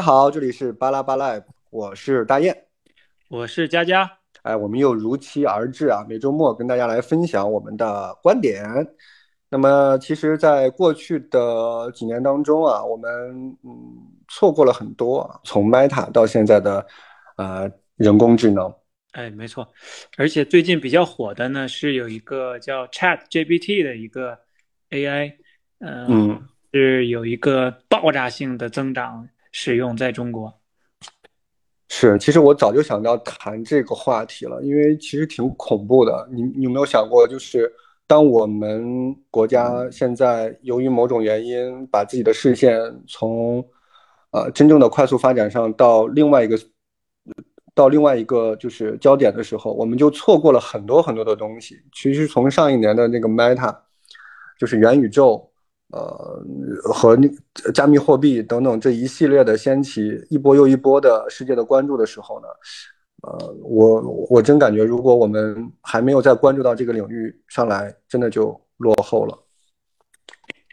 大家好，这里是巴拉巴拉，我是大雁，我是佳佳。哎，我们又如期而至啊，每周末跟大家来分享我们的观点。那么，其实，在过去的几年当中啊，我们嗯错过了很多啊，从 Meta 到现在的呃人工智能。哎，没错，而且最近比较火的呢，是有一个叫 Chat GPT 的一个 AI，嗯，是有一个爆炸性的增长使用在中国。是，其实我早就想到谈这个话题了，因为其实挺恐怖的。你你有没有想过，就是当我们国家现在由于某种原因，把自己的视线从呃真正的快速发展上到另外一个。到另外一个就是焦点的时候，我们就错过了很多很多的东西。其实从上一年的那个 Meta，就是元宇宙，呃，和加密货币等等这一系列的掀起一波又一波的世界的关注的时候呢，呃，我我真感觉如果我们还没有再关注到这个领域上来，真的就落后了。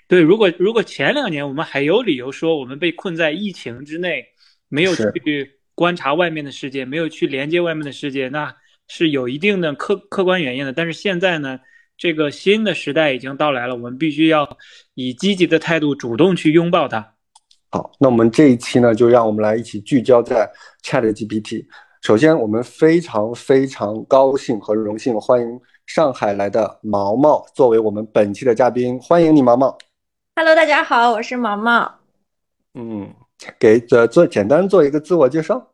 对，如果如果前两年我们还有理由说我们被困在疫情之内，没有去。观察外面的世界，没有去连接外面的世界，那是有一定的客客观原因的。但是现在呢，这个新的时代已经到来了，我们必须要以积极的态度主动去拥抱它。好，那我们这一期呢，就让我们来一起聚焦在 ChatGPT。首先，我们非常非常高兴和荣幸欢迎上海来的毛毛作为我们本期的嘉宾，欢迎你，毛毛。Hello，大家好，我是毛毛。嗯。给呃做简单做一个自我介绍。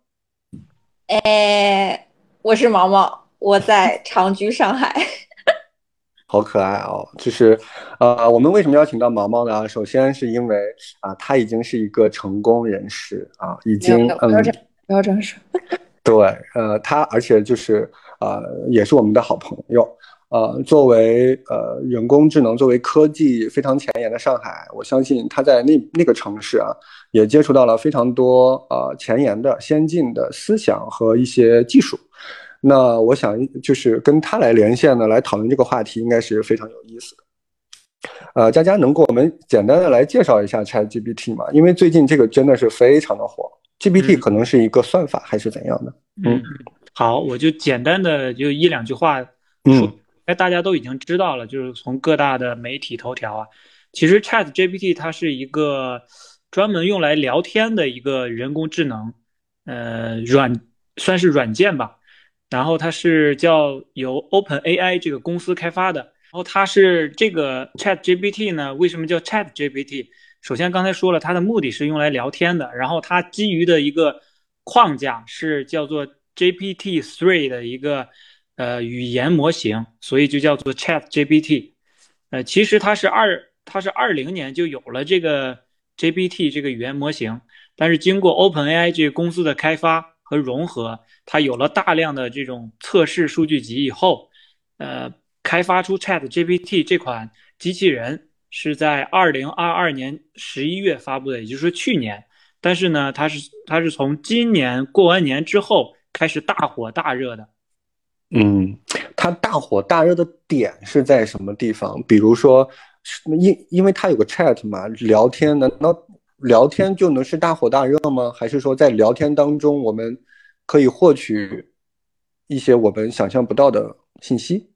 哎，我是毛毛，我在长居上海。好可爱哦！就是，呃，我们为什么邀请到毛毛呢？首先是因为啊，他已经是一个成功人士啊，已经嗯，不要这样说。对，呃，他而且就是呃，也是我们的好朋友。呃，作为呃人工智能，作为科技非常前沿的上海，我相信他在那那个城市啊，也接触到了非常多呃前沿的、先进的思想和一些技术。那我想就是跟他来连线呢，来讨论这个话题，应该是非常有意思的。呃，佳佳能给我们简单的来介绍一下 ChatGPT 吗？因为最近这个真的是非常的火，GPT 可能是一个算法还是怎样的？嗯，好，我就简单的就一两句话说。哎，大家都已经知道了，就是从各大的媒体头条啊，其实 Chat GPT 它是一个专门用来聊天的一个人工智能，呃，软算是软件吧。然后它是叫由 Open AI 这个公司开发的。然后它是这个 Chat GPT 呢，为什么叫 Chat GPT？首先刚才说了，它的目的是用来聊天的。然后它基于的一个框架是叫做 GPT Three 的一个。呃，语言模型，所以就叫做 Chat GPT。呃，其实它是二，它是二零年就有了这个 GPT 这个语言模型，但是经过 OpenAI 这个公司的开发和融合，它有了大量的这种测试数据集以后，呃，开发出 Chat GPT 这款机器人是在二零二二年十一月发布的，也就是说去年。但是呢，它是它是从今年过完年之后开始大火大热的。嗯，它大火大热的点是在什么地方？比如说，因因为它有个 chat 嘛，聊天，难道聊天就能是大火大热吗？还是说在聊天当中，我们可以获取一些我们想象不到的信息？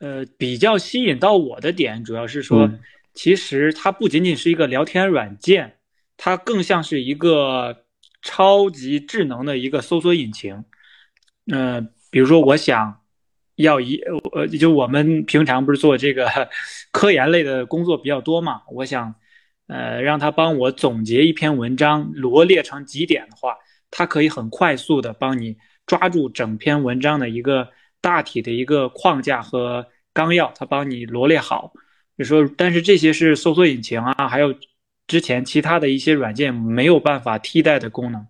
呃，比较吸引到我的点，主要是说，其实它不仅仅是一个聊天软件，它更像是一个超级智能的一个搜索引擎。嗯。比如说，我想要一呃，就我们平常不是做这个 科研类的工作比较多嘛？我想，呃，让他帮我总结一篇文章，罗列成几点的话，它可以很快速的帮你抓住整篇文章的一个大体的一个框架和纲要，它帮你罗列好。比如说，但是这些是搜索引擎啊，还有之前其他的一些软件没有办法替代的功能。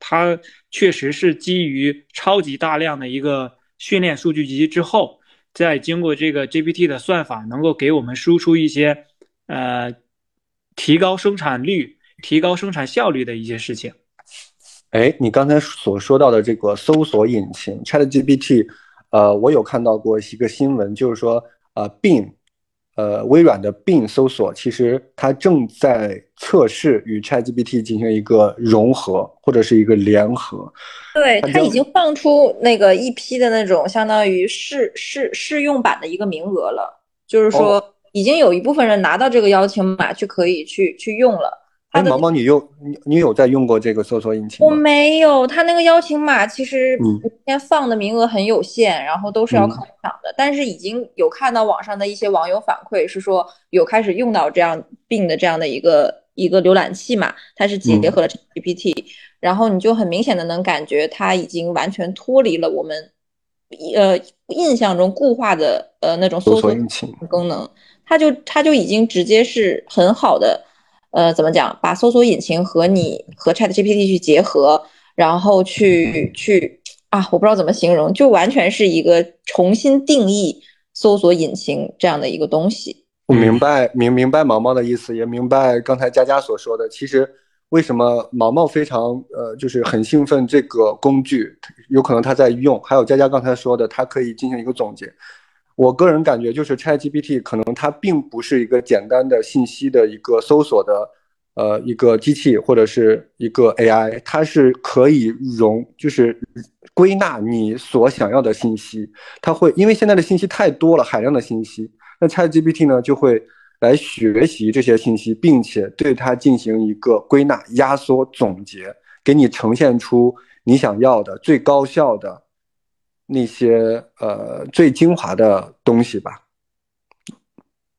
它确实是基于超级大量的一个训练数据集之后，再经过这个 GPT 的算法，能够给我们输出一些呃提高生产率、提高生产效率的一些事情。哎，你刚才所说到的这个搜索引擎 ChatGPT，呃，我有看到过一个新闻，就是说呃，Bing，呃，微软的 Bing 搜索，其实它正在测试与 ChatGPT 进行一个融合或者是一个联合。对，它已经放出那个一批的那种相当于试试试用版的一个名额了，就是说已经有一部分人拿到这个邀请码去可以去去用了。哎，毛毛，你用你你有在用过这个搜索引擎吗？我没有，它那个邀请码其实今天放的名额很有限，然后都是要考抢的。但是已经有看到网上的一些网友反馈是说有开始用到这样病的这样的一个一个浏览器嘛，它是结合了 GPT，然后你就很明显的能感觉它已经完全脱离了我们呃印象中固化的呃那种搜索引擎功能，它就它就已经直接是很好的。呃，怎么讲？把搜索引擎和你和 Chat GPT 去结合，然后去去啊，我不知道怎么形容，就完全是一个重新定义搜索引擎这样的一个东西。我明白，明明白毛毛的意思，也明白刚才佳佳所说的。其实为什么毛毛非常呃，就是很兴奋这个工具，有可能他在用。还有佳佳刚才说的，它可以进行一个总结。我个人感觉，就是 ChatGPT 可能它并不是一个简单的信息的一个搜索的，呃，一个机器或者是一个 AI，它是可以容，就是归纳你所想要的信息。它会因为现在的信息太多了，海量的信息，那 ChatGPT 呢就会来学习这些信息，并且对它进行一个归纳、压缩、总结，给你呈现出你想要的最高效的。那些呃最精华的东西吧，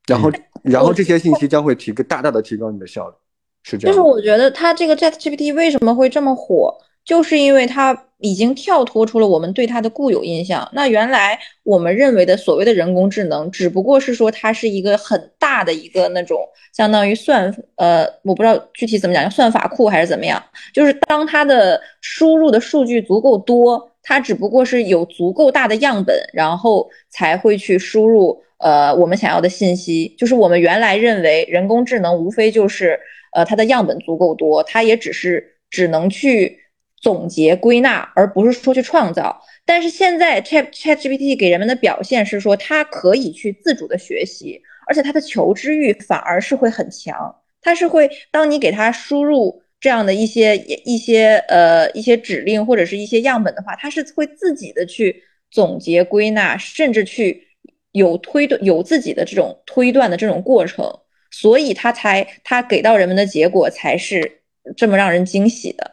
然后然后这些信息将会提个大大的提高你的效率，是这样。就是我觉得它这个 Chat GPT 为什么会这么火，就是因为它已经跳脱出了我们对它的固有印象。那原来我们认为的所谓的人工智能，只不过是说它是一个很大的一个那种相当于算呃，我不知道具体怎么讲，算法库还是怎么样。就是当它的输入的数据足够多。它只不过是有足够大的样本，然后才会去输入呃我们想要的信息。就是我们原来认为人工智能无非就是呃它的样本足够多，它也只是只能去总结归纳，而不是说去创造。但是现在 Chat Chat GPT 给人们的表现是说它可以去自主的学习，而且它的求知欲反而是会很强。它是会当你给它输入。这样的一些一些呃一些指令或者是一些样本的话，它是会自己的去总结归纳，甚至去有推断有自己的这种推断的这种过程，所以它才它给到人们的结果才是这么让人惊喜的。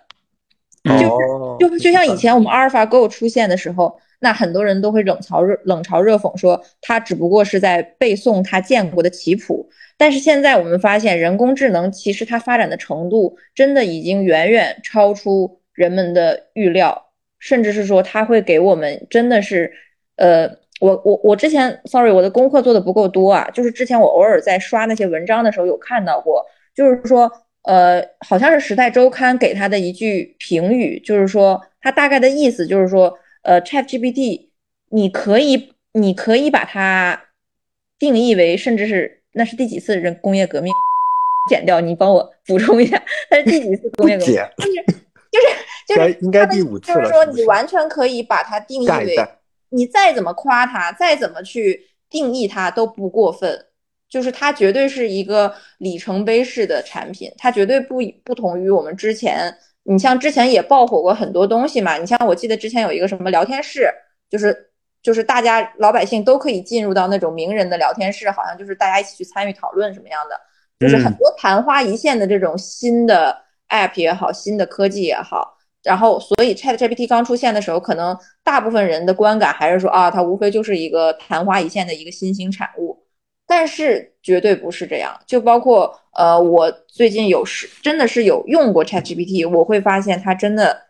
就就就像以前我们阿尔法 Go 出现的时候，那很多人都会冷嘲热冷嘲热讽说他只不过是在背诵他见过的棋谱。但是现在我们发现，人工智能其实它发展的程度真的已经远远超出人们的预料，甚至是说它会给我们真的是，呃，我我我之前，sorry，我的功课做的不够多啊，就是之前我偶尔在刷那些文章的时候有看到过，就是说，呃，好像是《时代周刊》给他的一句评语，就是说他大概的意思就是说，呃，ChatGPT，你可以你可以把它定义为甚至是。那是第几次人工业革命？剪掉，你帮我补充一下。那是第几次工业革命？就是就是就是应该第五次了。就是说，你完全可以把它定义为，你再怎么夸它，再怎么去定义它都不过分。就是它绝对是一个里程碑式的产品，它绝对不不同于我们之前。你像之前也爆火过很多东西嘛？你像我记得之前有一个什么聊天室，就是。就是大家老百姓都可以进入到那种名人的聊天室，好像就是大家一起去参与讨论什么样的，就是很多昙花一现的这种新的 app 也好，新的科技也好，然后所以 Chat GPT 刚出现的时候，可能大部分人的观感还是说啊，它无非就是一个昙花一现的一个新兴产物，但是绝对不是这样。就包括呃，我最近有是真的是有用过 Chat GPT，我会发现它真的。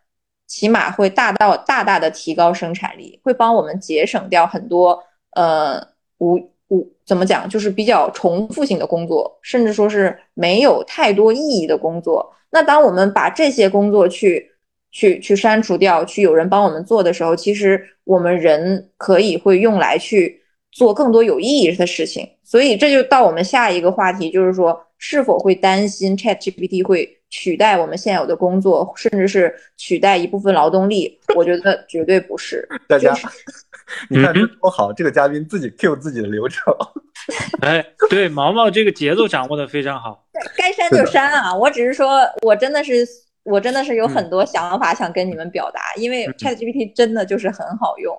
起码会大到大大的提高生产力，会帮我们节省掉很多呃无无怎么讲，就是比较重复性的工作，甚至说是没有太多意义的工作。那当我们把这些工作去去去删除掉，去有人帮我们做的时候，其实我们人可以会用来去做更多有意义的事情。所以这就到我们下一个话题，就是说是否会担心 ChatGPT 会。取代我们现有的工作，甚至是取代一部分劳动力，我觉得绝对不是。大家，你看多好，这个嘉宾自己 Q 自己的流程。哎，对，毛毛这个节奏掌握的非常好。该删删就删啊！我只是说我真的是我真的是有很多想法想跟你们表达，因为 ChatGPT 真的就是很好用，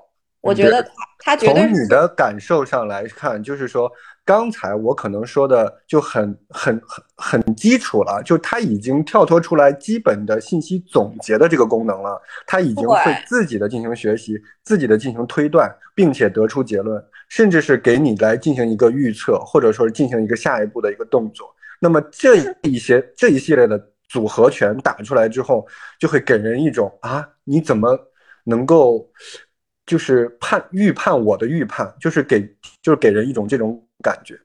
我觉得他他绝对从你的感受上来看，就是说。刚才我可能说的就很很很很基础了，就他已经跳脱出来基本的信息总结的这个功能了，他已经会自己的进行学习，自己的进行推断，并且得出结论，甚至是给你来进行一个预测，或者说是进行一个下一步的一个动作。那么这一些这一系列的组合拳打出来之后，就会给人一种啊，你怎么能够就是判预判我的预判，就是给就是给人一种这种。感觉，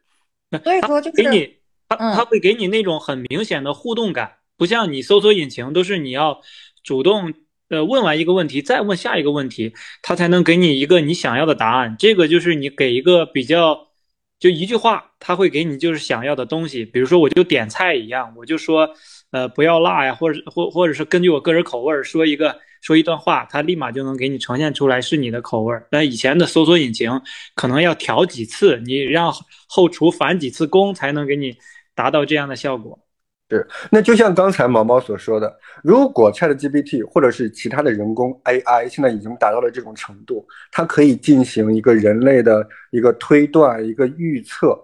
所以说就是给你，他他会给你那种很明显的互动感，不像你搜索引擎都是你要主动呃问完一个问题再问下一个问题，他才能给你一个你想要的答案。这个就是你给一个比较就一句话，他会给你就是想要的东西。比如说我就点菜一样，我就说呃不要辣呀，或者或或者是根据我个人口味说一个。说一段话，它立马就能给你呈现出来是你的口味儿。但以前的搜索引擎可能要调几次，你让后厨返几次工才能给你达到这样的效果。是，那就像刚才毛毛所说的，如果 ChatGPT 或者是其他的人工 AI 现在已经达到了这种程度，它可以进行一个人类的一个推断、一个预测，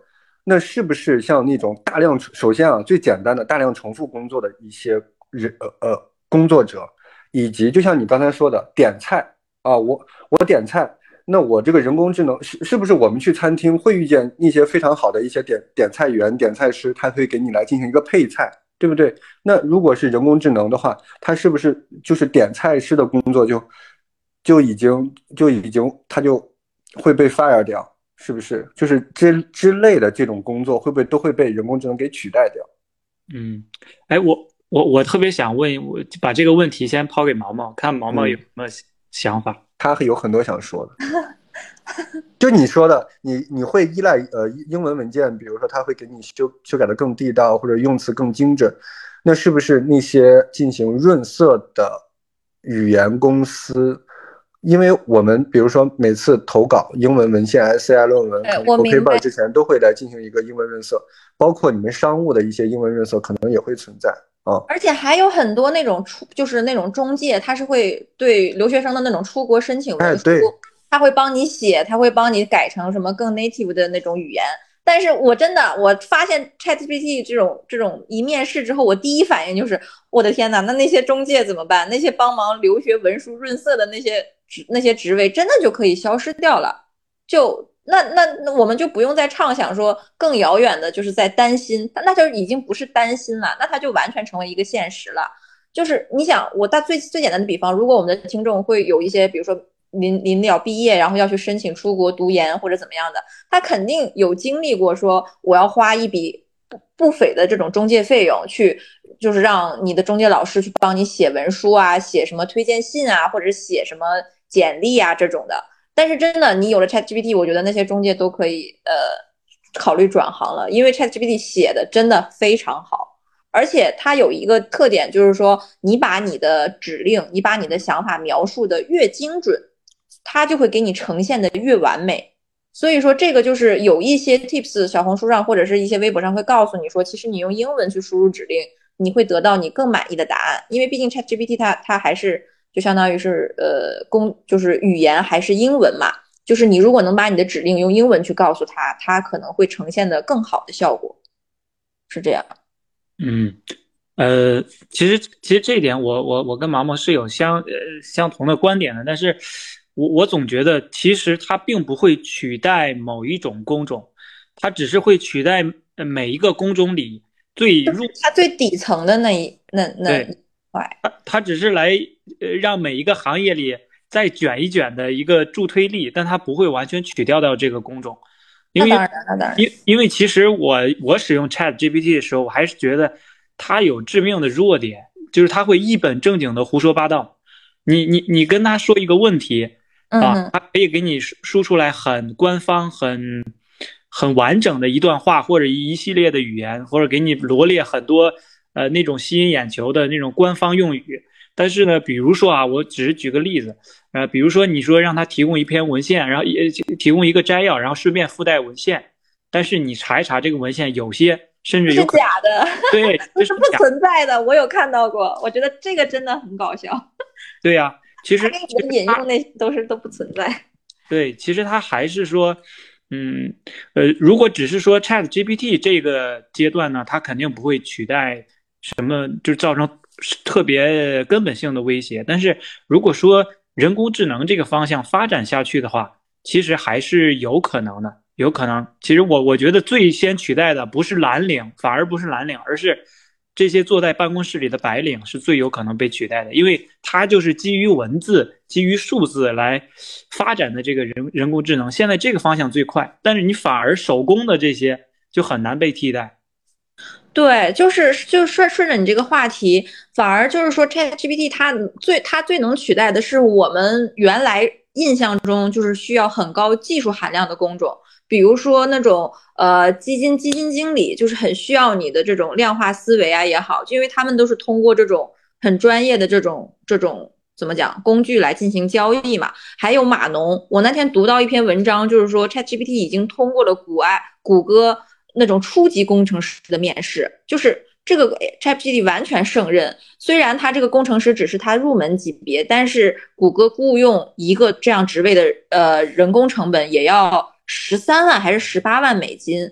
那是不是像那种大量首先啊最简单的大量重复工作的一些人呃呃工作者？以及就像你刚才说的点菜啊，我我点菜，那我这个人工智能是是不是我们去餐厅会遇见一些非常好的一些点点菜员、点菜师，他可以给你来进行一个配菜，对不对？那如果是人工智能的话，它是不是就是点菜师的工作就就已经就已经他就会被 fire 掉，是不是？就是之之类的这种工作会不会都会被人工智能给取代掉？嗯，哎我。我我特别想问，我把这个问题先抛给毛毛，看毛毛有什么想法。他有很多想说的，就你说的，你你会依赖呃英文文件，比如说他会给你修修改的更地道，或者用词更精准，那是不是那些进行润色的语言公司？因为我们比如说每次投稿英文文献、SCI 论文、OK 本之前都会来进行一个英文润色，包括你们商务的一些英文润色，可能也会存在。而且还有很多那种出，就是那种中介，他是会对留学生的那种出国申请文书，他会帮你写，他会帮你改成什么更 native 的那种语言。但是我真的，我发现 ChatGPT 这种这种一面试之后，我第一反应就是，我的天呐，那那些中介怎么办？那些帮忙留学文书润色的那些职那些职位，真的就可以消失掉了？就。那那那我们就不用再畅想说更遥远的，就是在担心，那就已经不是担心了，那它就完全成为一个现实了。就是你想，我大最最简单的比方，如果我们的听众会有一些，比如说临临了毕业，然后要去申请出国读研或者怎么样的，他肯定有经历过说我要花一笔不不菲的这种中介费用去，就是让你的中介老师去帮你写文书啊，写什么推荐信啊，或者写什么简历啊这种的。但是真的，你有了 ChatGPT，我觉得那些中介都可以呃考虑转行了，因为 ChatGPT 写的真的非常好，而且它有一个特点，就是说你把你的指令，你把你的想法描述的越精准，它就会给你呈现的越完美。所以说这个就是有一些 Tips，小红书上或者是一些微博上会告诉你说，其实你用英文去输入指令，你会得到你更满意的答案，因为毕竟 ChatGPT 它它还是。就相当于是呃，工就是语言还是英文嘛？就是你如果能把你的指令用英文去告诉他，他可能会呈现的更好的效果，是这样。嗯，呃，其实其实这一点我我我跟毛毛是有相呃相同的观点的，但是我我总觉得其实它并不会取代某一种工种，它只是会取代每一个工种里最入它最底层的那一那那一块，它它只是来。呃，让每一个行业里再卷一卷的一个助推力，但它不会完全取掉掉这个工种，因为因因为其实我我使用 Chat GPT 的时候，我还是觉得它有致命的弱点，就是它会一本正经的胡说八道。你你你跟他说一个问题啊，他可以给你输出来很官方、很很完整的一段话，或者一系列的语言，或者给你罗列很多呃那种吸引眼球的那种官方用语。但是呢，比如说啊，我只是举个例子，呃，比如说你说让他提供一篇文献，然后也提供一个摘要，然后顺便附带文献，但是你查一查这个文献，有些甚至是假的，对，这是不存在的。我有看到过，我觉得这个真的很搞笑。对呀，其实引用那都是都不存在。对，其实他还是说，嗯，呃，如果只是说 Chat GPT 这个阶段呢，它肯定不会取代什么，就造成特别根本性的威胁。但是如果说人工智能这个方向发展下去的话，其实还是有可能的，有可能。其实我我觉得最先取代的不是蓝领，反而不是蓝领，而是这些坐在办公室里的白领是最有可能被取代的，因为它就是基于文字、基于数字来发展的这个人人工智能。现在这个方向最快，但是你反而手工的这些就很难被替代。对，就是就顺顺着你这个话题，反而就是说，ChatGPT 它最它最能取代的是我们原来印象中就是需要很高技术含量的工种，比如说那种呃基金基金经理，就是很需要你的这种量化思维啊也好，因为他们都是通过这种很专业的这种这种怎么讲工具来进行交易嘛。还有码农，我那天读到一篇文章，就是说 ChatGPT 已经通过了谷爱谷歌。那种初级工程师的面试，就是这个 ChatGPT 完全胜任。虽然他这个工程师只是他入门级别，但是谷歌雇佣一个这样职位的呃人工成本也要十三万还是十八万美金。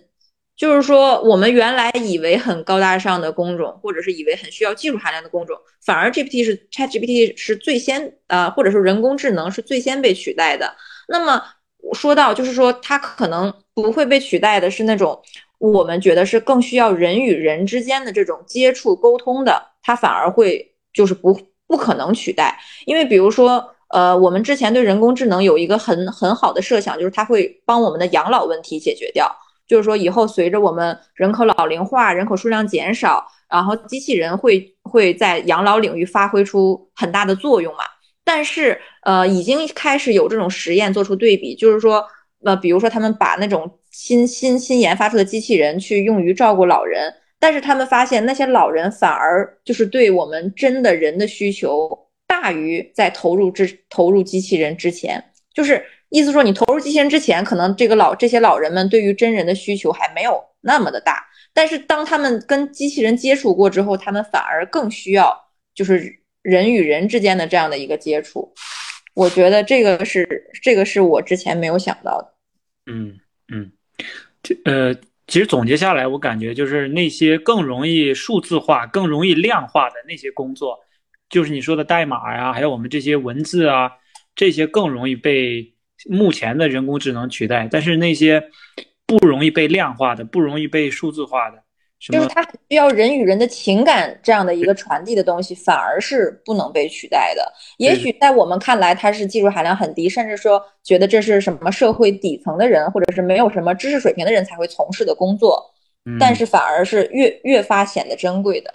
就是说，我们原来以为很高大上的工种，或者是以为很需要技术含量的工种，反而 GPT 是 ChatGPT 是最先啊，或者说人工智能是最先被取代的。那么说到就是说，它可能不会被取代的是那种。我们觉得是更需要人与人之间的这种接触沟通的，它反而会就是不不可能取代，因为比如说，呃，我们之前对人工智能有一个很很好的设想，就是它会帮我们的养老问题解决掉，就是说以后随着我们人口老龄化，人口数量减少，然后机器人会会在养老领域发挥出很大的作用嘛。但是，呃，已经开始有这种实验做出对比，就是说，呃，比如说他们把那种。新新新研发出的机器人去用于照顾老人，但是他们发现那些老人反而就是对我们真的人的需求大于在投入之投入机器人之前，就是意思说你投入机器人之前，可能这个老这些老人们对于真人的需求还没有那么的大，但是当他们跟机器人接触过之后，他们反而更需要就是人与人之间的这样的一个接触，我觉得这个是这个是我之前没有想到的，嗯嗯。这呃，其实总结下来，我感觉就是那些更容易数字化、更容易量化的那些工作，就是你说的代码呀，还有我们这些文字啊，这些更容易被目前的人工智能取代。但是那些不容易被量化的、不容易被数字化的。就是它需要人与人的情感这样的一个传递的东西，反而是不能被取代的。也许在我们看来，它是技术含量很低，甚至说觉得这是什么社会底层的人，或者是没有什么知识水平的人才会从事的工作。但是反而是越越发显得珍贵的。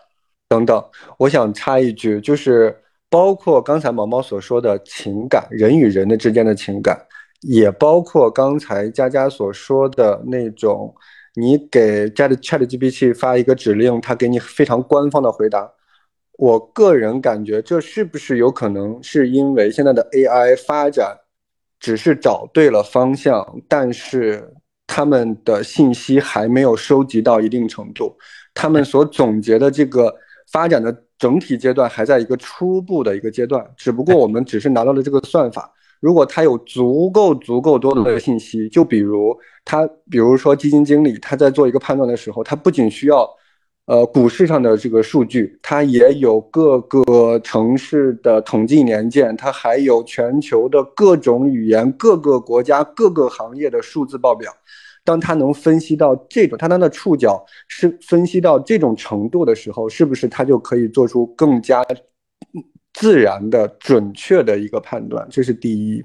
等等，我想插一句，就是包括刚才毛毛所说的情感，人与人的之间的情感，也包括刚才佳佳所说的那种。你给 Chat Chat GPT 发一个指令，它给你非常官方的回答。我个人感觉，这是不是有可能是因为现在的 AI 发展只是找对了方向，但是他们的信息还没有收集到一定程度，他们所总结的这个发展的整体阶段还在一个初步的一个阶段，只不过我们只是拿到了这个算法。如果他有足够足够多的信息，就比如他，比如说基金经理，他在做一个判断的时候，他不仅需要，呃，股市上的这个数据，他也有各个城市的统计年鉴，他还有全球的各种语言、各个国家、各个行业的数字报表。当他能分析到这种，他他的触角是分析到这种程度的时候，是不是他就可以做出更加？自然的、准确的一个判断，这是第一。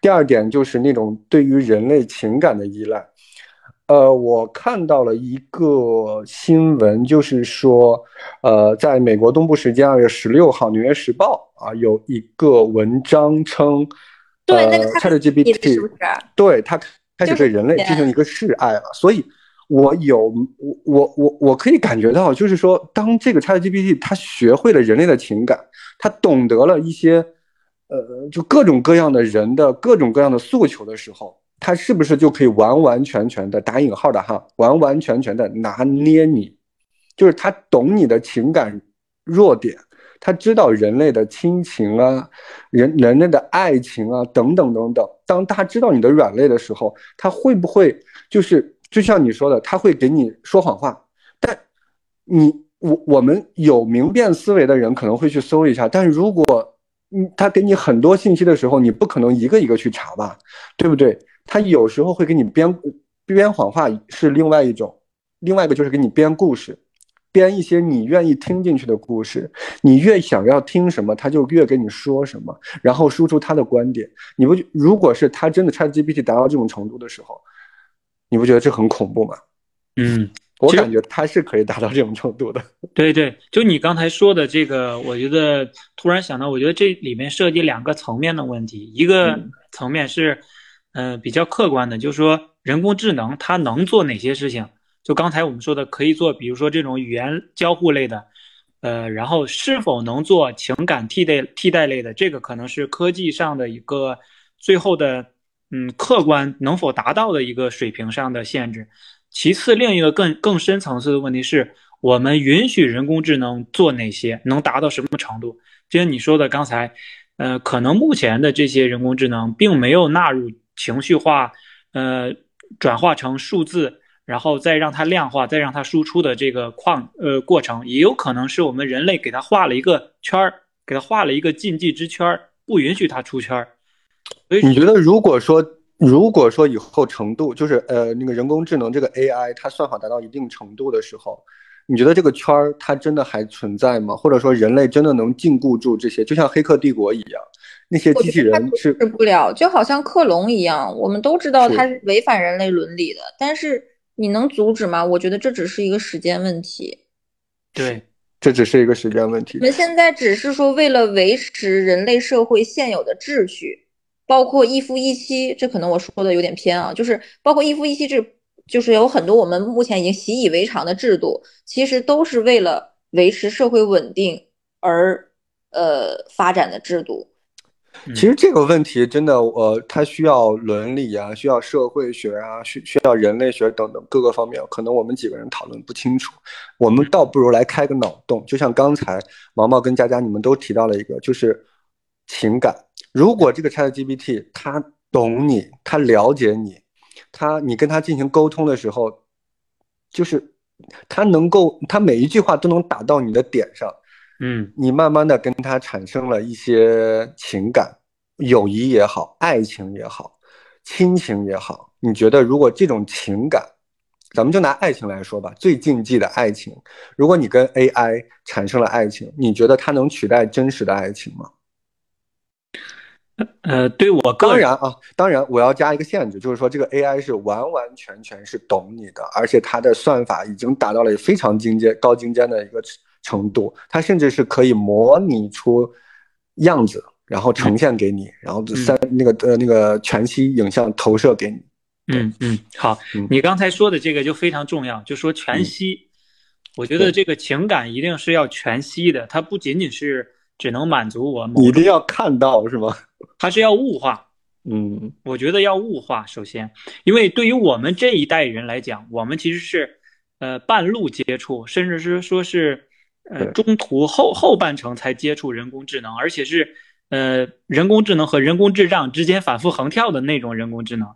第二点就是那种对于人类情感的依赖。呃，我看到了一个新闻，就是说，呃，在美国东部时间二月十六号，《纽约时报》啊有一个文章称，对那个 ChatGPT 是不是？对它开始对人类进行一个示爱了，所以。我有我我我我可以感觉到，就是说，当这个 ChatGPT 它学会了人类的情感，它懂得了一些，呃，就各种各样的人的各种各样的诉求的时候，它是不是就可以完完全全的打引号的哈，完完全全的拿捏你？就是他懂你的情感弱点，他知道人类的亲情啊，人人类的爱情啊，等等等等。当他知道你的软肋的时候，他会不会就是就像你说的，他会给你说谎话？但你我我们有明辨思维的人可能会去搜一下，但是如果嗯他给你很多信息的时候，你不可能一个一个去查吧，对不对？他有时候会给你编编谎话，是另外一种，另外一个就是给你编故事。编一些你愿意听进去的故事，你越想要听什么，他就越跟你说什么，然后输出他的观点。你不，如果是他真的 ChatGPT 达到这种程度的时候，你不觉得这很恐怖吗？嗯，我感觉他是可以达到这种程度的。对对，就你刚才说的这个，我觉得突然想到，我觉得这里面涉及两个层面的问题，一个层面是，呃，比较客观的，就是说人工智能它能做哪些事情。就刚才我们说的，可以做，比如说这种语言交互类的，呃，然后是否能做情感替代替代类的，这个可能是科技上的一个最后的，嗯，客观能否达到的一个水平上的限制。其次，另一个更更深层次的问题是我们允许人工智能做哪些，能达到什么程度？就像你说的刚才，呃，可能目前的这些人工智能并没有纳入情绪化，呃，转化成数字。然后再让它量化，再让它输出的这个框呃过程，也有可能是我们人类给它画了一个圈儿，给它画了一个禁忌之圈儿，不允许它出圈儿。所以你觉得，如果说如果说以后程度就是呃那个人工智能这个 AI 它算法达到一定程度的时候，你觉得这个圈儿它真的还存在吗？或者说人类真的能禁锢住这些？就像《黑客帝国》一样，那些机器人是不了，就好像克隆一样，我们都知道它是违反人类伦理的，但是。你能阻止吗？我觉得这只是一个时间问题。对，这只是一个时间问题。我们现在只是说为了维持人类社会现有的秩序，包括一夫一妻，这可能我说的有点偏啊，就是包括一夫一妻制，就是有很多我们目前已经习以为常的制度，其实都是为了维持社会稳定而呃发展的制度。其实这个问题真的，呃，它需要伦理啊，需要社会学啊，需需要人类学等等各个方面，可能我们几个人讨论不清楚。我们倒不如来开个脑洞，就像刚才毛毛跟佳佳你们都提到了一个，就是情感。如果这个 ChatGPT 它懂你，它了解你，它你跟它进行沟通的时候，就是它能够，它每一句话都能打到你的点上。嗯，你慢慢的跟它产生了一些情感，友谊也好，爱情也好，亲情也好，你觉得如果这种情感，咱们就拿爱情来说吧，最禁忌的爱情，如果你跟 AI 产生了爱情，你觉得它能取代真实的爱情吗？呃，对我当然啊，当然我要加一个限制，就是说这个 AI 是完完全全是懂你的，而且它的算法已经达到了非常精尖、高精尖的一个。程度，它甚至是可以模拟出样子，然后呈现给你，然后三那个呃那个全息影像投射给你。嗯嗯，好，你刚才说的这个就非常重要，就说全息。我觉得这个情感一定是要全息的，它不仅仅是只能满足我，一定要看到是吗？它是要物化。嗯，我觉得要物化，首先，因为对于我们这一代人来讲，我们其实是呃半路接触，甚至是说是。呃，中途后后半程才接触人工智能，而且是呃人工智能和人工智障之间反复横跳的那种人工智能，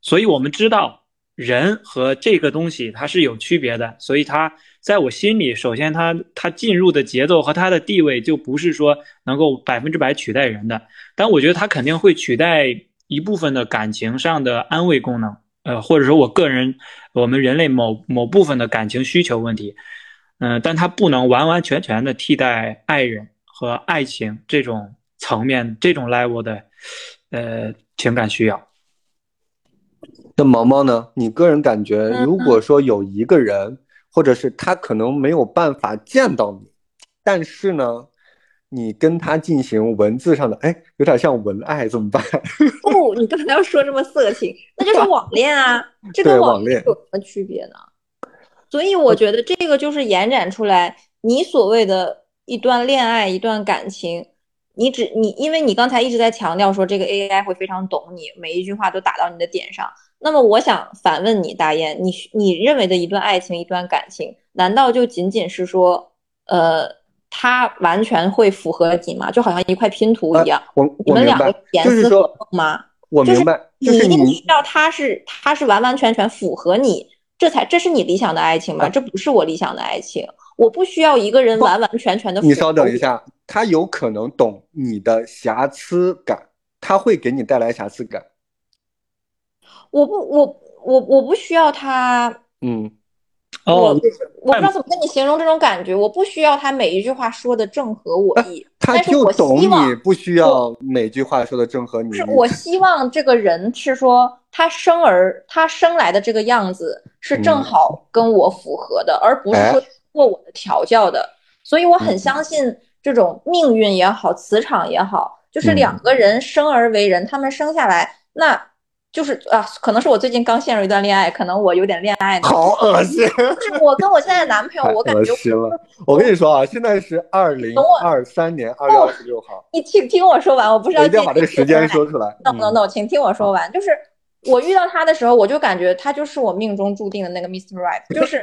所以我们知道人和这个东西它是有区别的，所以它在我心里，首先它它进入的节奏和它的地位就不是说能够百分之百取代人的，但我觉得它肯定会取代一部分的感情上的安慰功能，呃，或者说我个人我们人类某某部分的感情需求问题。嗯，但它不能完完全全的替代爱人和爱情这种层面、这种 level 的呃情感需要。那毛毛呢？你个人感觉，如果说有一个人，或者是他可能没有办法见到你，但是呢，你跟他进行文字上的，哎，有点像文爱，怎么办？不，你刚才要说这么色情，那就是网恋啊。这跟网恋有什么区别呢？所以我觉得这个就是延展出来，你所谓的一段恋爱、一段感情，你只你，因为你刚才一直在强调说这个 AI 会非常懂你，每一句话都打到你的点上。那么我想反问你，大雁，你你认为的一段爱情、一段感情，难道就仅仅是说，呃，它完全会符合你吗？就好像一块拼图一样，我你们两个严丝合缝吗？我明白，你一定需要它是它是完完全全符合你，这才这是你理想的爱情吗？这不是我理想的爱情。我不需要一个人完完全全的。你稍等一下，他有可能懂你的瑕疵感，他会给你带来瑕疵感。我不，我我我不需要他。嗯，哦，我不知道怎么跟你形容这种感觉。我不需要他每一句话说的正合我意，他就懂你不需要每句话说的正合你。是我希望这个人是说他生而他生来的这个样子是正好跟我符合的，而不是说通。过我的调教的，所以我很相信这种命运也好，磁场也好，就是两个人生而为人，他们生下来，那就是啊，可能是我最近刚陷入一段恋爱，可能我有点恋爱。好恶心！就是我跟我现在的男朋友，我感觉。了！我跟你说啊，现在是二零二三年二月二十六号。你听听我说完，我不是要一定要把这个时间说出来。No no no，请听我说完。就是我遇到他的时候，我就感觉他就是我命中注定的那个 Mr. Right，就是。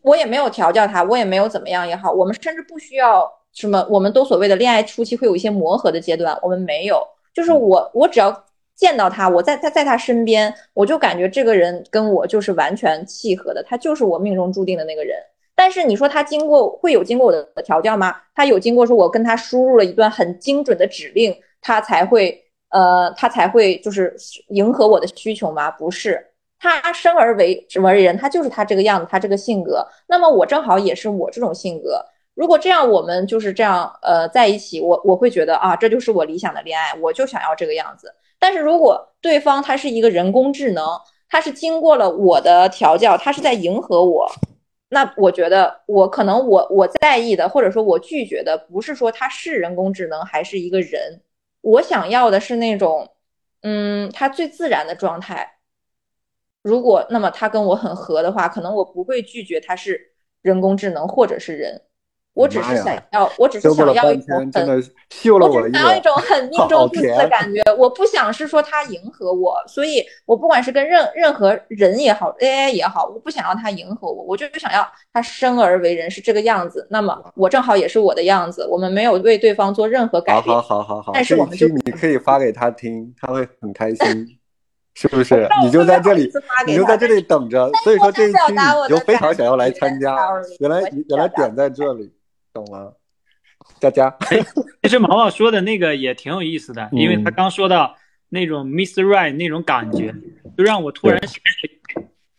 我也没有调教他，我也没有怎么样也好，我们甚至不需要什么，我们都所谓的恋爱初期会有一些磨合的阶段，我们没有，就是我我只要见到他，我在他在他身边，我就感觉这个人跟我就是完全契合的，他就是我命中注定的那个人。但是你说他经过会有经过我的调教吗？他有经过说我跟他输入了一段很精准的指令，他才会呃他才会就是迎合我的需求吗？不是。他生而为什么人，他就是他这个样子，他这个性格。那么我正好也是我这种性格。如果这样，我们就是这样，呃，在一起，我我会觉得啊，这就是我理想的恋爱，我就想要这个样子。但是如果对方他是一个人工智能，他是经过了我的调教，他是在迎合我，那我觉得我可能我我在意的，或者说我拒绝的，不是说他是人工智能还是一个人，我想要的是那种，嗯，他最自然的状态。如果那么他跟我很合的话，可能我不会拒绝他是人工智能或者是人，我只是想要，我只是想要一种很，我只想要一种很命中注定的感觉。我不想是说他迎合我，所以我不管是跟任任何人也好，AI 也好，我不想要他迎合我，我就想要他生而为人是这个样子。那么我正好也是我的样子，我们没有为对方做任何改变。好好好好好，但是我们就你可以发给他听，他会很开心。是不是？你就在这里，你就在这里等着。所以说这一期你就非常想要来参加。原来原来点在这里，懂了。佳佳，其实毛毛说的那个也挺有意思的，因为他刚说到那种 Miss Right 那种感觉，就让我突然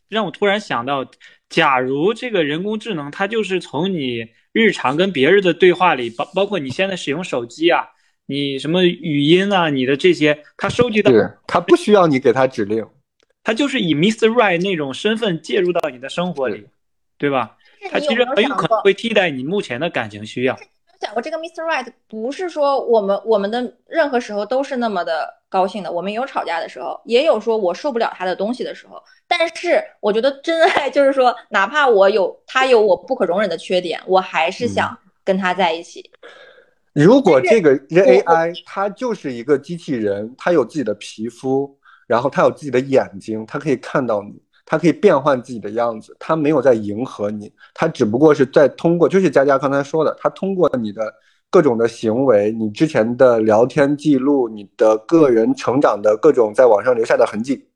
让我突然想到，假如这个人工智能它就是从你日常跟别人的对话里，包包括你现在使用手机啊。你什么语音啊？你的这些，它收集到，它不需要你给它指令，它就是以 Miss Right 那种身份介入到你的生活里，对吧？他其实很有可能会替代你目前的感情需要。有想过这个 Mr. Right 不是说我们我们的任何时候都是那么的高兴的，我们有吵架的时候，也有说我受不了他的东西的时候。但是我觉得真爱就是说，哪怕我有他有我不可容忍的缺点，我还是想跟他在一起。如果这个 AI 它就是一个机器人，它有自己的皮肤，然后它有自己的眼睛，它可以看到你，他可以变换自己的样子，他没有在迎合你，他只不过是在通过，就是佳佳刚才说的，他通过你的各种的行为，你之前的聊天记录，你的个人成长的各种在网上留下的痕迹，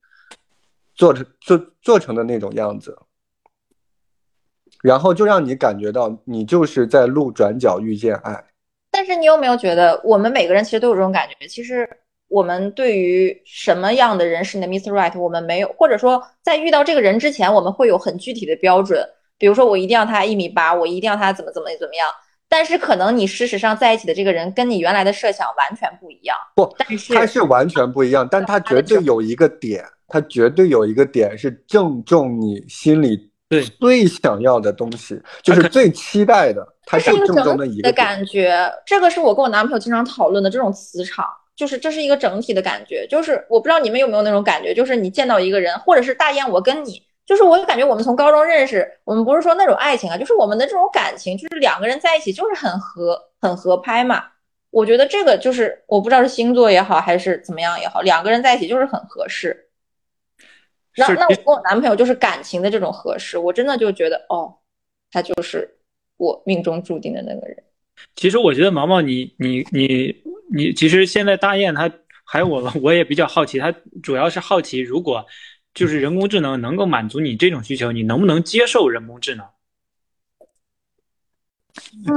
做成做做成的那种样子，然后就让你感觉到你就是在路转角遇见爱。但是你有没有觉得，我们每个人其实都有这种感觉？其实我们对于什么样的人是你的 Mr. Right，我们没有，或者说在遇到这个人之前，我们会有很具体的标准。比如说，我一定要他一米八，我一定要他怎么怎么怎么样。但是可能你事实上在一起的这个人跟你原来的设想完全不一样。不，但是他是完全不一样，但他绝对有一个点，他绝对有一个点是正中你心里最想要的东西，就是最期待的。它是一个整体的感觉，这个是我跟我男朋友经常讨论的这种磁场，就是这是一个整体的感觉，就是我不知道你们有没有那种感觉，就是你见到一个人，或者是大雁，我跟你，就是我感觉我们从高中认识，我们不是说那种爱情啊，就是我们的这种感情，就是两个人在一起就是很合很合拍嘛，我觉得这个就是我不知道是星座也好还是怎么样也好，两个人在一起就是很合适。那那我跟我男朋友就是感情的这种合适，我真的就觉得哦，他就是我命中注定的那个人。其实我觉得毛毛，你你你你，其实现在大雁他还有我，我也比较好奇，他主要是好奇，如果就是人工智能能够满足你这种需求，你能不能接受人工智能？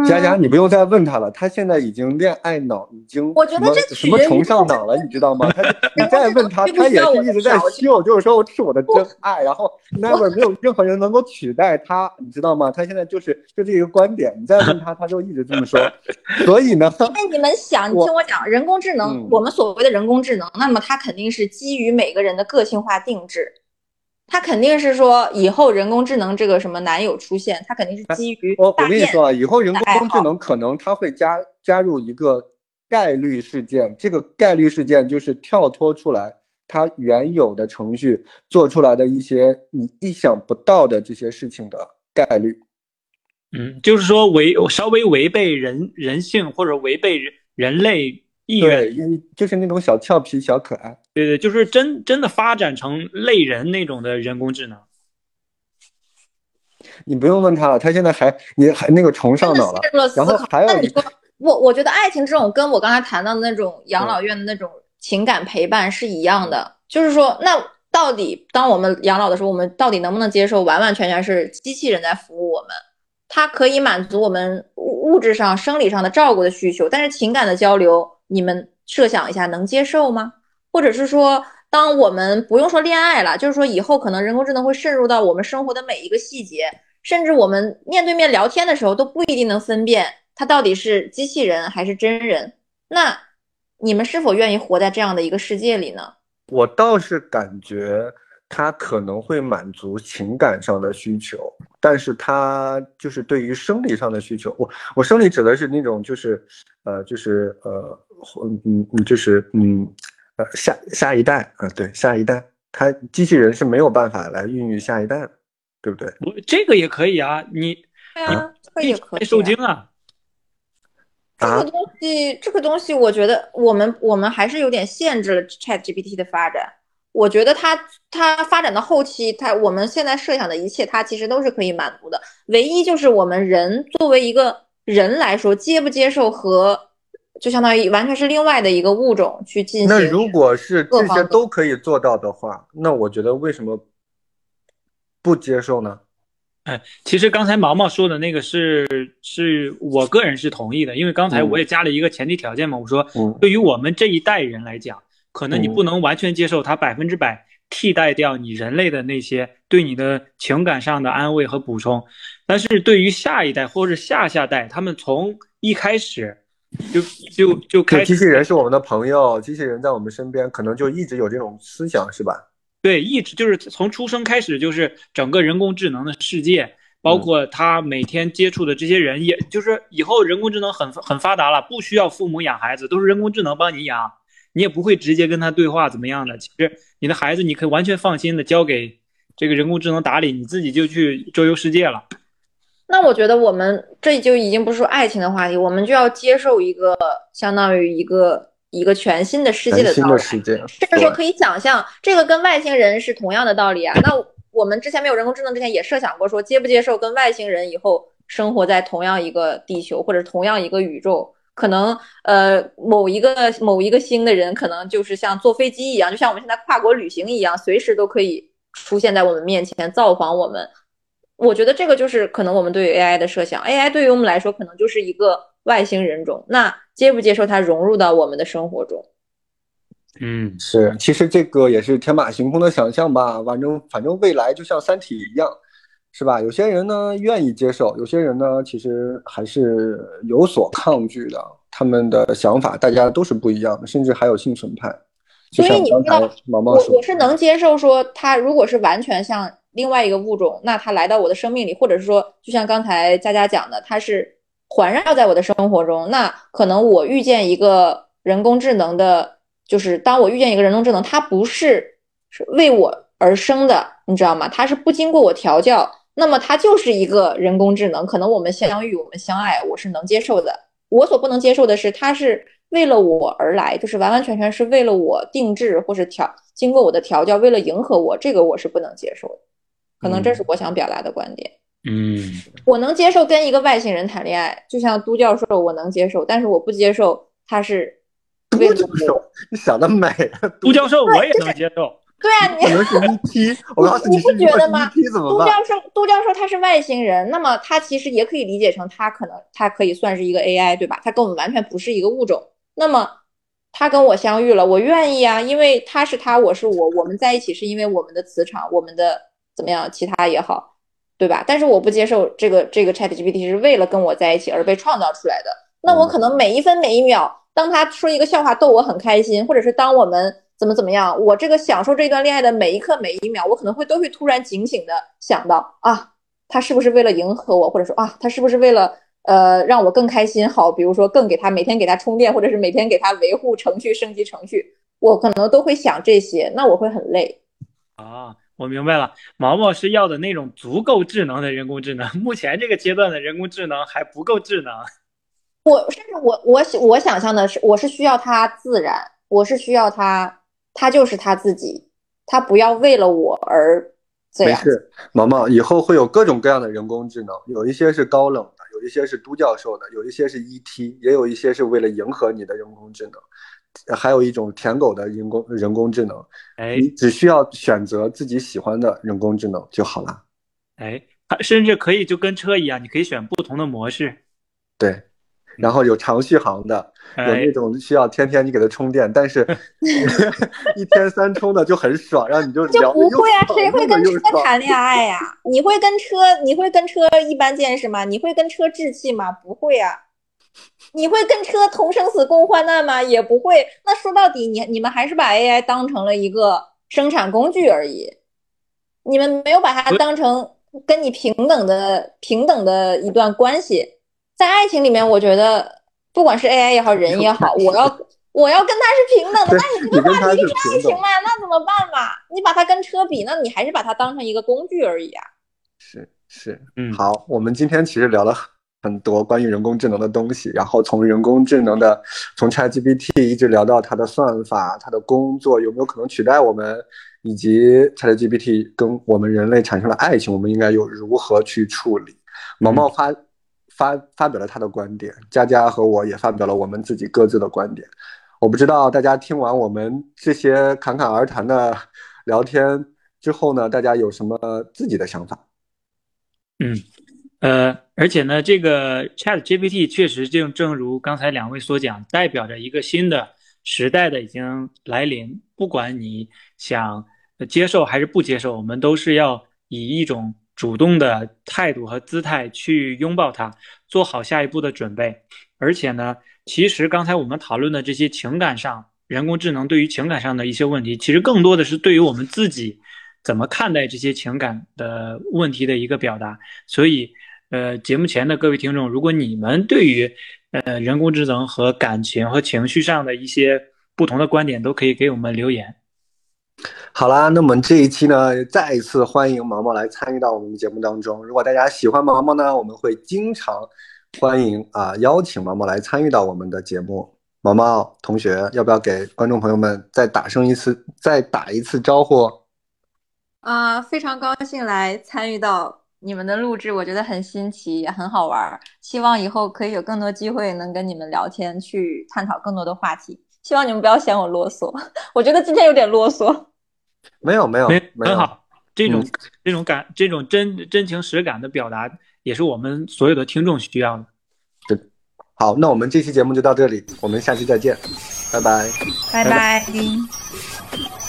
佳佳，你不用再问他了，他现在已经恋爱脑，已经我觉得这什么崇尚脑了，你知道吗？他 你再问他，他也是一直在秀，就是说是我的真爱，然后 never 没有任何人能够取代他，你知道吗？他现在就是就这一个观点，你再问他，他就一直这么说。所以呢，因为你们想，你听我讲，人工智能，我们所谓的人工智能，那么它肯定是基于每个人的个性化定制。他肯定是说，以后人工智能这个什么男友出现，他肯定是基于我我跟你说啊，以后人工智能可能它会加加入一个概率事件，这个概率事件就是跳脱出来它原有的程序做出来的一些你意想不到的这些事情的概率。嗯，就是说违稍微违背人人性或者违背人人类。意愿，就是那种小俏皮、小可爱。对对，就是真真的发展成类人那种的人工智能。你不用问他了，他现在还你还那个崇尚脑了。然后还有，那你说，我我觉得爱情这种跟我刚才谈到的那种养老院的那种情感陪伴是一样的。就是说，那到底当我们养老的时候，我们到底能不能接受完完全全是机器人在服务我们？它可以满足我们物物质上、生理上的照顾的需求，但是情感的交流。你们设想一下，能接受吗？或者是说，当我们不用说恋爱了，就是说以后可能人工智能会渗入到我们生活的每一个细节，甚至我们面对面聊天的时候都不一定能分辨它到底是机器人还是真人。那你们是否愿意活在这样的一个世界里呢？我倒是感觉。它可能会满足情感上的需求，但是它就是对于生理上的需求。我我生理指的是那种就是，呃，就是呃，嗯嗯，就是嗯，呃，下下一代啊，对，下一代，它机器人是没有办法来孕育下一代的，对不对？我这个也可以啊，你对啊，这个也可以受精啊。这个东西，这个东西，我觉得我们我们还是有点限制了 Chat GPT 的发展。我觉得它它发展到后期，它我们现在设想的一切，它其实都是可以满足的。唯一就是我们人作为一个人来说，接不接受和就相当于完全是另外的一个物种去进行。那如果是这些都可以做到的话，那我觉得为什么不接受呢？哎，其实刚才毛毛说的那个是是我个人是同意的，因为刚才我也加了一个前提条件嘛，我说对于我们这一代人来讲。可能你不能完全接受它百分之百替代掉你人类的那些对你的情感上的安慰和补充，但是对于下一代或者下下代，他们从一开始就就就开机器人是我们的朋友，机器人在我们身边，可能就一直有这种思想，是吧？对，一直就是从出生开始就是整个人工智能的世界，包括他每天接触的这些人，也就是以后人工智能很很发达了，不需要父母养孩子，都是人工智能帮你养。你也不会直接跟他对话怎么样的？其实你的孩子你可以完全放心的交给这个人工智能打理，你自己就去周游世界了。那我觉得我们这就已经不是说爱情的话题，我们就要接受一个相当于一个一个全新的世界的到来，甚至说可以想象这个跟外星人是同样的道理啊。那我们之前没有人工智能之前也设想过说接不接受跟外星人以后生活在同样一个地球或者同样一个宇宙。可能呃某一个某一个星的人，可能就是像坐飞机一样，就像我们现在跨国旅行一样，随时都可以出现在我们面前造访我们。我觉得这个就是可能我们对于 AI 的设想，AI 对于我们来说可能就是一个外星人种。那接不接受它融入到我们的生活中？嗯，是，其实这个也是天马行空的想象吧。反正反正未来就像《三体》一样。是吧？有些人呢愿意接受，有些人呢其实还是有所抗拒的。他们的想法大家都是不一样的，甚至还有幸存派。所以你知道，我我是能接受说他如果是完全像另外一个物种，那它来到我的生命里，或者是说就像刚才佳佳讲的，它是环绕在我的生活中，那可能我遇见一个人工智能的，就是当我遇见一个人工智能，它不是是为我而生的，你知道吗？它是不经过我调教。那么它就是一个人工智能，可能我们相遇，我们相爱，我是能接受的。我所不能接受的是，他是为了我而来，就是完完全全是为了我定制或是调，经过我的调教，为了迎合我，这个我是不能接受的。可能这是我想表达的观点。嗯，我能接受跟一个外星人谈恋爱，就像都教授，我能接受，但是我不接受他是。都教授，你想的美。都教授我也能接受。对啊，你可能是 ET，我告诉你，你不觉得吗？都教授，都教授他是外星人，那么他其实也可以理解成他可能他可以算是一个 AI，对吧？他跟我们完全不是一个物种。那么他跟我相遇了，我愿意啊，因为他是他，我是我，我们在一起是因为我们的磁场，我们的怎么样，其他也好，对吧？但是我不接受这个这个 ChatGPT 是为了跟我在一起而被创造出来的。那我可能每一分每一秒。当他说一个笑话逗我很开心，或者是当我们怎么怎么样，我这个享受这段恋爱的每一刻每一秒，我可能会都会突然警醒的想到啊，他是不是为了迎合我，或者说啊，他是不是为了呃让我更开心？好，比如说更给他每天给他充电，或者是每天给他维护程序升级程序，我可能都会想这些，那我会很累。啊，我明白了，毛毛是要的那种足够智能的人工智能，目前这个阶段的人工智能还不够智能。我甚至我我我想象的是，我是需要它自然，我是需要它，它就是它自己，它不要为了我而这样。没事，毛毛，以后会有各种各样的人工智能，有一些是高冷的，有一些是都教授的，有一些是 ET，也有一些是为了迎合你的人工智能，还有一种舔狗的人工人工智能。哎，你只需要选择自己喜欢的人工智能就好了。哎，甚至可以就跟车一样，你可以选不同的模式。对。然后有长续航的，有那种需要天天你给它充电，但是 一天三充的就很爽，然后你就就不会啊，谁会跟车谈恋爱呀？你会跟车你会跟车一般见识吗？你会跟车置气吗？不会啊。你会跟车同生死共患难吗？也不会。那说到底，你你们还是把 AI 当成了一个生产工具而已，你们没有把它当成跟你平等的平等的一段关系。在爱情里面，我觉得不管是 AI 也好，人也好，我要 我要跟他是平等的。那你这个话题是爱情嘛？那怎么办嘛？你把它跟车比，那你还是把它当成一个工具而已啊。是是，嗯，好，我们今天其实聊了很多关于人工智能的东西，然后从人工智能的从 ChatGPT 一直聊到它的算法、它的工作有没有可能取代我们，以及 ChatGPT 跟我们人类产生了爱情，我们应该有如何去处理？毛毛发。发发表了他的观点，佳佳和我也发表了我们自己各自的观点。我不知道大家听完我们这些侃侃而谈的聊天之后呢，大家有什么自己的想法？嗯，呃，而且呢，这个 Chat GPT 确实就正如刚才两位所讲，代表着一个新的时代的已经来临。不管你想接受还是不接受，我们都是要以一种。主动的态度和姿态去拥抱它，做好下一步的准备。而且呢，其实刚才我们讨论的这些情感上，人工智能对于情感上的一些问题，其实更多的是对于我们自己怎么看待这些情感的问题的一个表达。所以，呃，节目前的各位听众，如果你们对于呃人工智能和感情和情绪上的一些不同的观点，都可以给我们留言。好啦，那么这一期呢，再一次欢迎毛毛来参与到我们的节目当中。如果大家喜欢毛毛呢，我们会经常欢迎啊，邀请毛毛来参与到我们的节目。毛毛同学，要不要给观众朋友们再打声一次，再打一次招呼？啊，非常高兴来参与到你们的录制，我觉得很新奇，也很好玩。希望以后可以有更多机会能跟你们聊天，去探讨更多的话题。希望你们不要嫌我啰嗦，我觉得今天有点啰嗦。没有没有没，很好。这种这种感，这种真真情实感的表达，也是我们所有的听众需要的。对，好，那我们这期节目就到这里，我们下期再见，拜拜，拜拜。